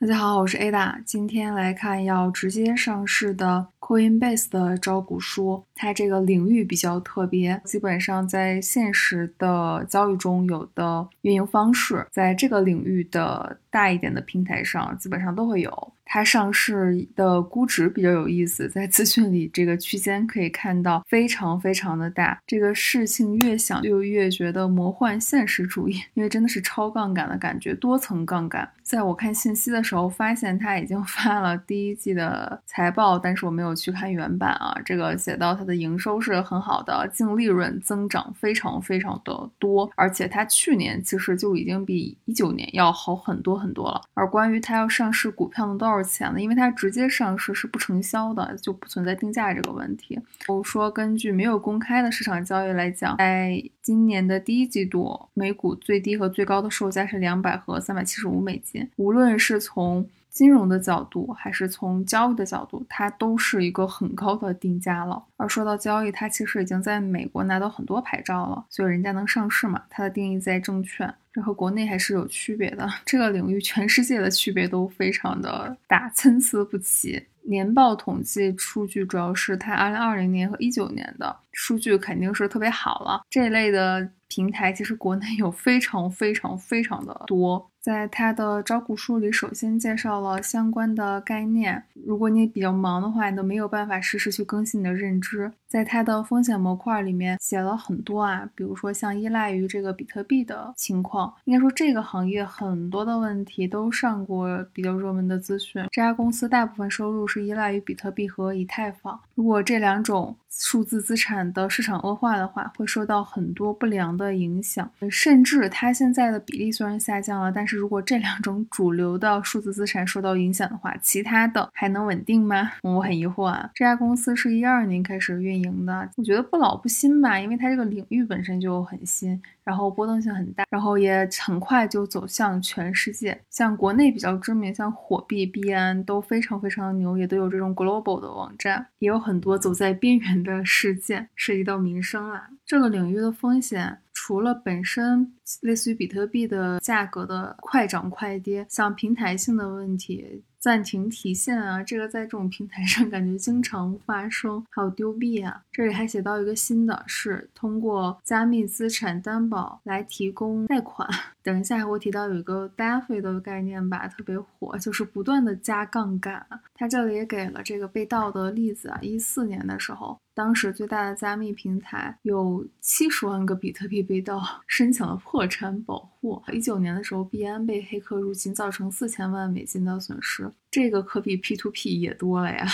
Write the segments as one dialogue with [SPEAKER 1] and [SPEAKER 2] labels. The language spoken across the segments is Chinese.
[SPEAKER 1] 大家好，我是 Ada，今天来看要直接上市的 Coinbase 的招股书。它这个领域比较特别，基本上在现实的交易中有的运营方式，在这个领域的大一点的平台上，基本上都会有。它上市的估值比较有意思，在资讯里这个区间可以看到非常非常的大。这个事情越想就越觉得魔幻现实主义，因为真的是超杠杆的感觉，多层杠杆。在我看信息的时候，发现它已经发了第一季的财报，但是我没有去看原版啊。这个写到它的营收是很好的，净利润增长非常非常的多，而且它去年其实就已经比一九年要好很多很多了。而关于它要上市股票呢，多少？钱的，因为它直接上市是不承销的，就不存在定价这个问题。我说，根据没有公开的市场交易来讲，在今年的第一季度，每股最低和最高的售价是两百和三百七十五美金。无论是从金融的角度，还是从交易的角度，它都是一个很高的定价了。而说到交易，它其实已经在美国拿到很多牌照了，所以人家能上市嘛？它的定义在证券。这和国内还是有区别的，这个领域全世界的区别都非常的大，参差不齐。年报统计数据主要是它二零二零年和一九年的数据肯定是特别好了。这类的平台其实国内有非常非常非常的多。在他的招股书里，首先介绍了相关的概念。如果你比较忙的话，你都没有办法实时去更新你的认知。在它的风险模块里面写了很多啊，比如说像依赖于这个比特币的情况。应该说这个行业很多的问题都上过比较热门的资讯。这家公司大部分收入是依赖于比特币和以太坊。如果这两种数字资产的市场恶化的话，会受到很多不良的影响。甚至它现在的比例虽然下降了，但是如果这两种主流的数字资产受到影响的话，其他的还能稳定吗？我很疑惑啊。这家公司是一二年开始运营的，我觉得不老不新吧，因为它这个领域本身就很新。然后波动性很大，然后也很快就走向全世界。像国内比较知名，像火币、币安都非常非常的牛，也都有这种 global 的网站，也有很多走在边缘的事件，涉及到民生啊。这个领域的风险，除了本身类似于比特币的价格的快涨快跌，像平台性的问题。暂停提现啊，这个在这种平台上感觉经常发生，还有丢币啊。这里还写到一个新的，是通过加密资产担保来提供贷款。等一下还会提到有一个 DeFi 的概念吧，特别火，就是不断的加杠杆。它这里也给了这个被盗的例子啊，一四年的时候，当时最大的加密平台有七十万个比特币被盗，申请了破产保护。一九年的时候，币安被黑客入侵，造成四千万美金的损失，这个可比 P2P 也多了呀。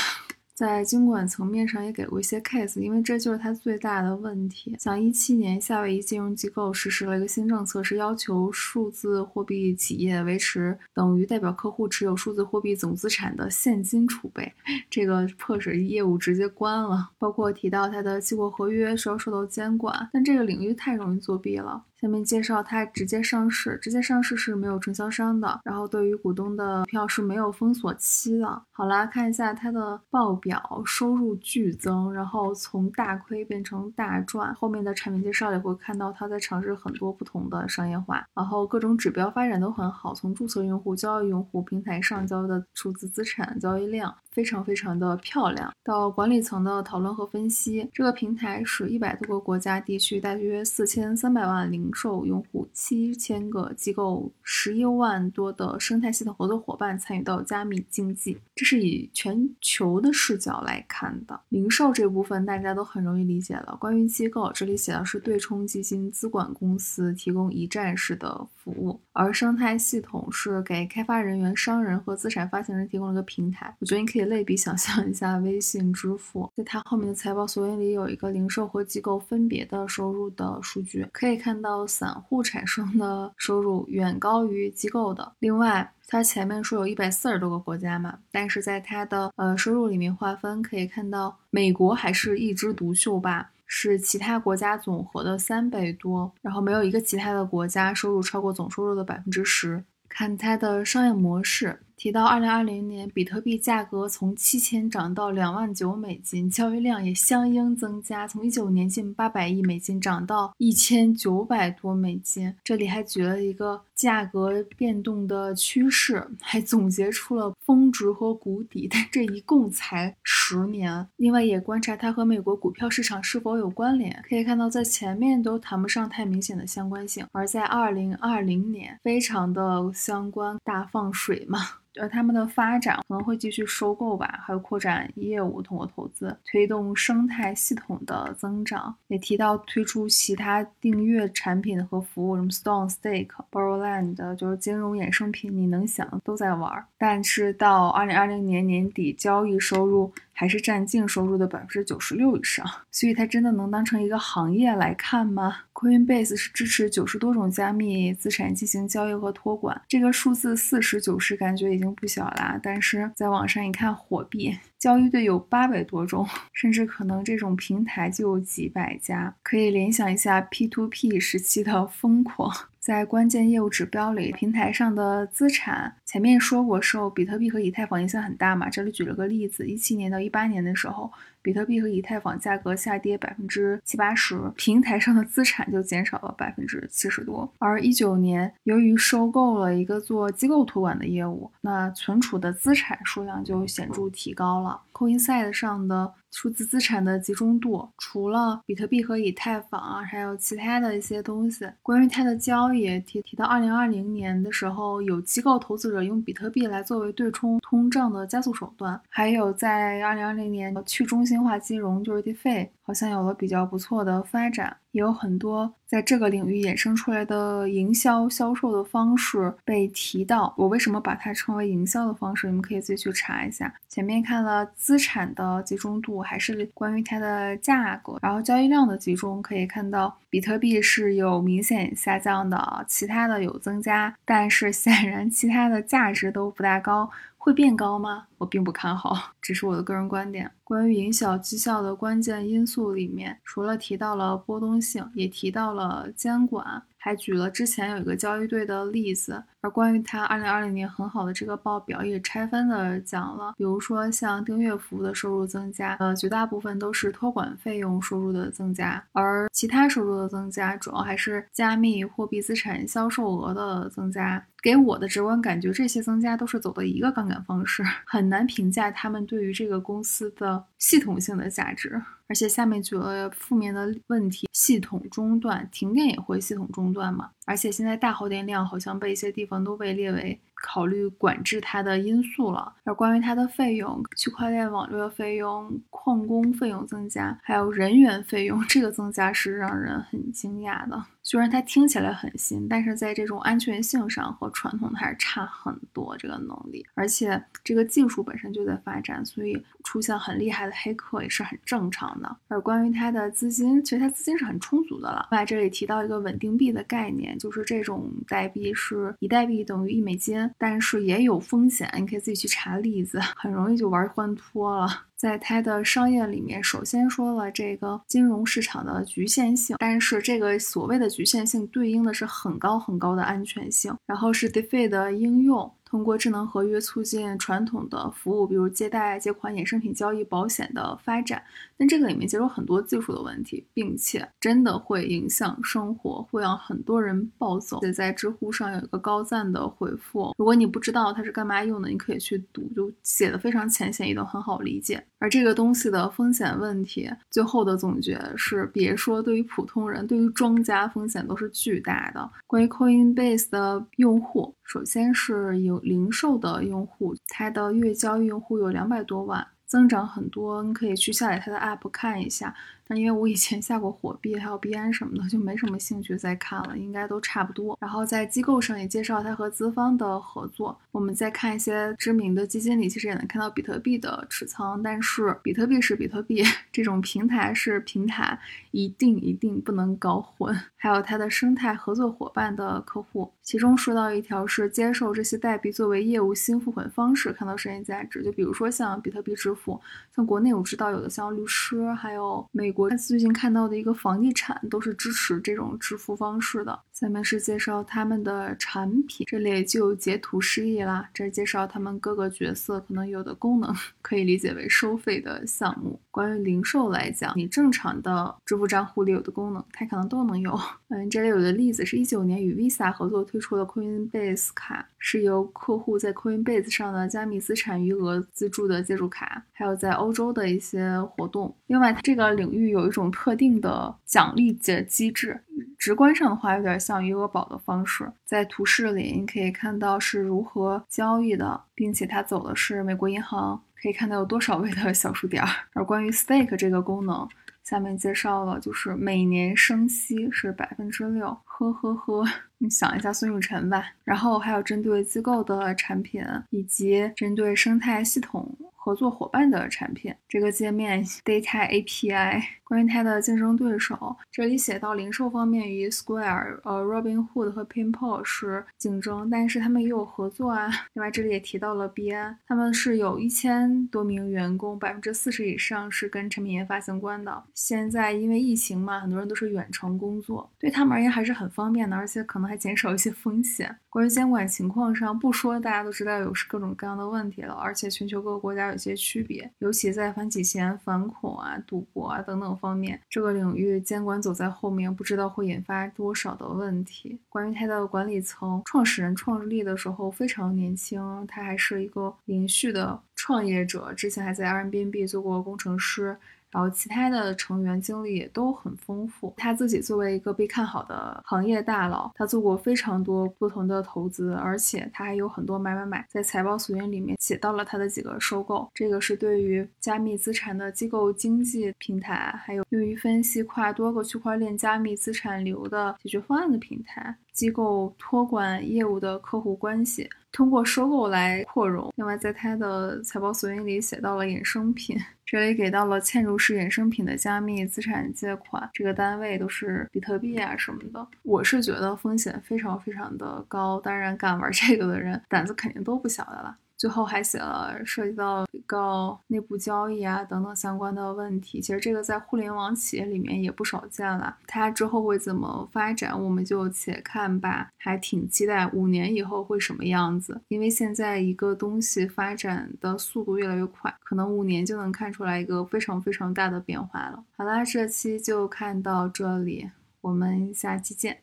[SPEAKER 1] 在监管层面上也给过一些 case，因为这就是它最大的问题。像一七年，夏威夷金融机构实施了一个新政策，是要求数字货币企业维持等于代表客户持有数字货币总资产的现金储备，这个迫使业务直接关了。包括提到它的期货合约需要受到监管，但这个领域太容易作弊了。下面介绍它直接上市，直接上市是没有承销商的，然后对于股东的票是没有封锁期的。好啦，看一下它的报表，收入剧增，然后从大亏变成大赚。后面的产品介绍也会看到它在尝试很多不同的商业化，然后各种指标发展都很好，从注册用户、交易用户、平台上交的数字资产交易量。非常非常的漂亮。到管理层的讨论和分析，这个平台是一百多个国家地区，大约四千三百万零零售用户，七千个机构，十一万多的生态系统合作伙伴参与到加密经济。这是以全球的视角来看的。零售这部分大家都很容易理解了。关于机构，这里写的是对冲基金、资管公司提供一站式的服务，而生态系统是给开发人员、商人和资产发行人提供了个平台。我觉得你可以。类比想象一下，微信支付在它后面的财报索引里有一个零售和机构分别的收入的数据，可以看到散户产生的收入远高于机构的。另外，它前面说有一百四十多个国家嘛，但是在它的呃收入里面划分，可以看到美国还是一枝独秀吧，是其他国家总和的三倍多，然后没有一个其他的国家收入超过总收入的百分之十。看它的商业模式。提到二零二零年，比特币价格从七千涨到两万九美金，交易量也相应增加，从一九年近八百亿美金涨到一千九百多美金。这里还举了一个价格变动的趋势，还总结出了峰值和谷底，但这一共才十年。另外也观察它和美国股票市场是否有关联，可以看到在前面都谈不上太明显的相关性，而在二零二零年非常的相关，大放水嘛。呃，他们的发展可能会继续收购吧，还有扩展业务，通过投资推动生态系统的增长。也提到推出其他订阅产品和服务，什么 Stone Stake、Borrowland，就是金融衍生品，你能想都在玩。但是到二零二零年年底，交易收入还是占净收入的百分之九十六以上，所以它真的能当成一个行业来看吗？Coinbase 是支持九十多种加密资产进行交易和托管，这个数字四十九十感觉已经不小啦。但是在网上一看，火币交易的有八百多种，甚至可能这种平台就有几百家，可以联想一下 P2P 时期的疯狂。在关键业务指标里，平台上的资产，前面说过受比特币和以太坊影响很大嘛，这里举了个例子，一七年到一八年的时候。比特币和以太坊价格下跌百分之七八十，平台上的资产就减少了百分之七十多。而一九年，由于收购了一个做机构托管的业务，那存储的资产数量就显著提高了。Coinside 上的数字资产的集中度，除了比特币和以太坊啊，还有其他的一些东西。关于它的交易，提提到二零二零年的时候，有机构投资者用比特币来作为对冲通胀的加速手段，还有在二零二零年去中心。化金融就是 DeFi，好像有了比较不错的发展，也有很多在这个领域衍生出来的营销销售的方式被提到。我为什么把它称为营销的方式？你们可以自己去查一下。前面看了资产的集中度，还是关于它的价格，然后交易量的集中，可以看到比特币是有明显下降的，其他的有增加，但是显然其他的价值都不大高。会变高吗？我并不看好，只是我的个人观点。关于影响绩效的关键因素里面，除了提到了波动也提到了监管，还举了之前有一个交易队的例子。而关于他二零二零年很好的这个报表，也拆分的讲了，比如说像订阅服务的收入增加，呃，绝大部分都是托管费用收入的增加，而其他收入的增加，主要还是加密货币资产销售额的增加。给我的直观感觉，这些增加都是走的一个杠杆方式，很难评价他们对于这个公司的系统性的价值。而且下面举了负面的问题：系统中断，停电也会系统中断嘛？而且现在大耗电量好像被一些地方都被列为。考虑管制它的因素了。而关于它的费用，区块链网络费用、矿工费用增加，还有人员费用，这个增加是让人很惊讶的。虽然它听起来很新，但是在这种安全性上和传统的还是差很多。这个能力，而且这个技术本身就在发展，所以出现很厉害的黑客也是很正常的。而关于它的资金，其实它资金是很充足的了。另外，这里提到一个稳定币的概念，就是这种代币是一代币等于一美金。但是也有风险，你可以自己去查例子，很容易就玩欢脱了。在它的商业里面，首先说了这个金融市场的局限性，但是这个所谓的局限性对应的是很高很高的安全性，然后是 DeFi 的应用。通过智能合约促进传统的服务，比如借贷、借款、衍生品交易、保险的发展。但这个里面其实有很多技术的问题，并且真的会影响生活，会让很多人暴走。在知乎上有一个高赞的回复，如果你不知道它是干嘛用的，你可以去读，就写的非常浅显易懂，很好理解。而这个东西的风险问题，最后的总结是：别说对于普通人，对于庄家风险都是巨大的。关于 Coinbase 的用户，首先是有。零售的用户，它的月交易用户有两百多万，增长很多，你可以去下载它的 app 看一下。那因为我以前下过火币，还有币安什么的，就没什么兴趣再看了，应该都差不多。然后在机构上也介绍它和资方的合作。我们再看一些知名的基金里，其实也能看到比特币的持仓。但是比特币是比特币，这种平台是平台，一定一定不能搞混。还有它的生态合作伙伴的客户，其中说到一条是接受这些代币作为业务新付款方式，看到商业价值。就比如说像比特币支付，像国内我知道有的像律师，还有美。国最近看到的一个房地产都是支持这种支付方式的。下面是介绍他们的产品，这里就截图示意啦。这介绍他们各个角色可能有的功能，可以理解为收费的项目。关于零售来讲，你正常的支付账户里有的功能，它可能都能有。嗯，这里有的例子是一九年与 Visa 合作推出的 Coinbase 卡，是由客户在 Coinbase 上的加密资产余额资助的借助卡，还有在欧洲的一些活动。另外，这个领域有一种特定的奖励的机制。直观上的话，有点像余额宝的方式。在图示里，你可以看到是如何交易的，并且它走的是美国银行，可以看到有多少位的小数点。而关于 Stake 这个功能，下面介绍了，就是每年升息是百分之六。呵呵呵，你想一下孙雨晨吧。然后还有针对机构的产品，以及针对生态系统。合作伙伴的产品，这个界面 Data API。关于它的竞争对手，这里写到零售方面与 Square、呃 Robinhood 和 PayPal 是竞争，但是他们也有合作啊。另外这里也提到了币安，他们是有一千多名员工，百分之四十以上是跟产品研发相关的。现在因为疫情嘛，很多人都是远程工作，对他们而言还是很方便的，而且可能还减少一些风险。关于监管情况上，不说大家都知道有各种各样的问题了，而且全球各个国家有。些区别，尤其在反洗钱、反恐啊、赌博啊等等方面，这个领域监管走在后面，不知道会引发多少的问题。关于它的管理层，创始人创立的时候非常年轻，他还是一个连续的创业者，之前还在 Airbnb 做过工程师。然后其他的成员经历也都很丰富。他自己作为一个被看好的行业大佬，他做过非常多不同的投资，而且他还有很多买买买。在财报索引里面写到了他的几个收购，这个是对于加密资产的机构经济平台，还有用于分析跨多个区块链加密资产流的解决方案的平台，机构托管业务的客户关系。通过收购来扩容。另外，在他的财报索引里写到了衍生品，这里给到了嵌入式衍生品的加密资产借款，这个单位都是比特币啊什么的。我是觉得风险非常非常的高，当然敢玩这个的人胆子肯定都不小的了。最后还写了涉及到告内部交易啊等等相关的问题。其实这个在互联网企业里面也不少见了。它之后会怎么发展，我们就且看吧。还挺期待五年以后会什么样子，因为现在一个东西发展的速度越来越快，可能五年就能看出来一个非常非常大的变化了。好啦，这期就看到这里，我们下期见。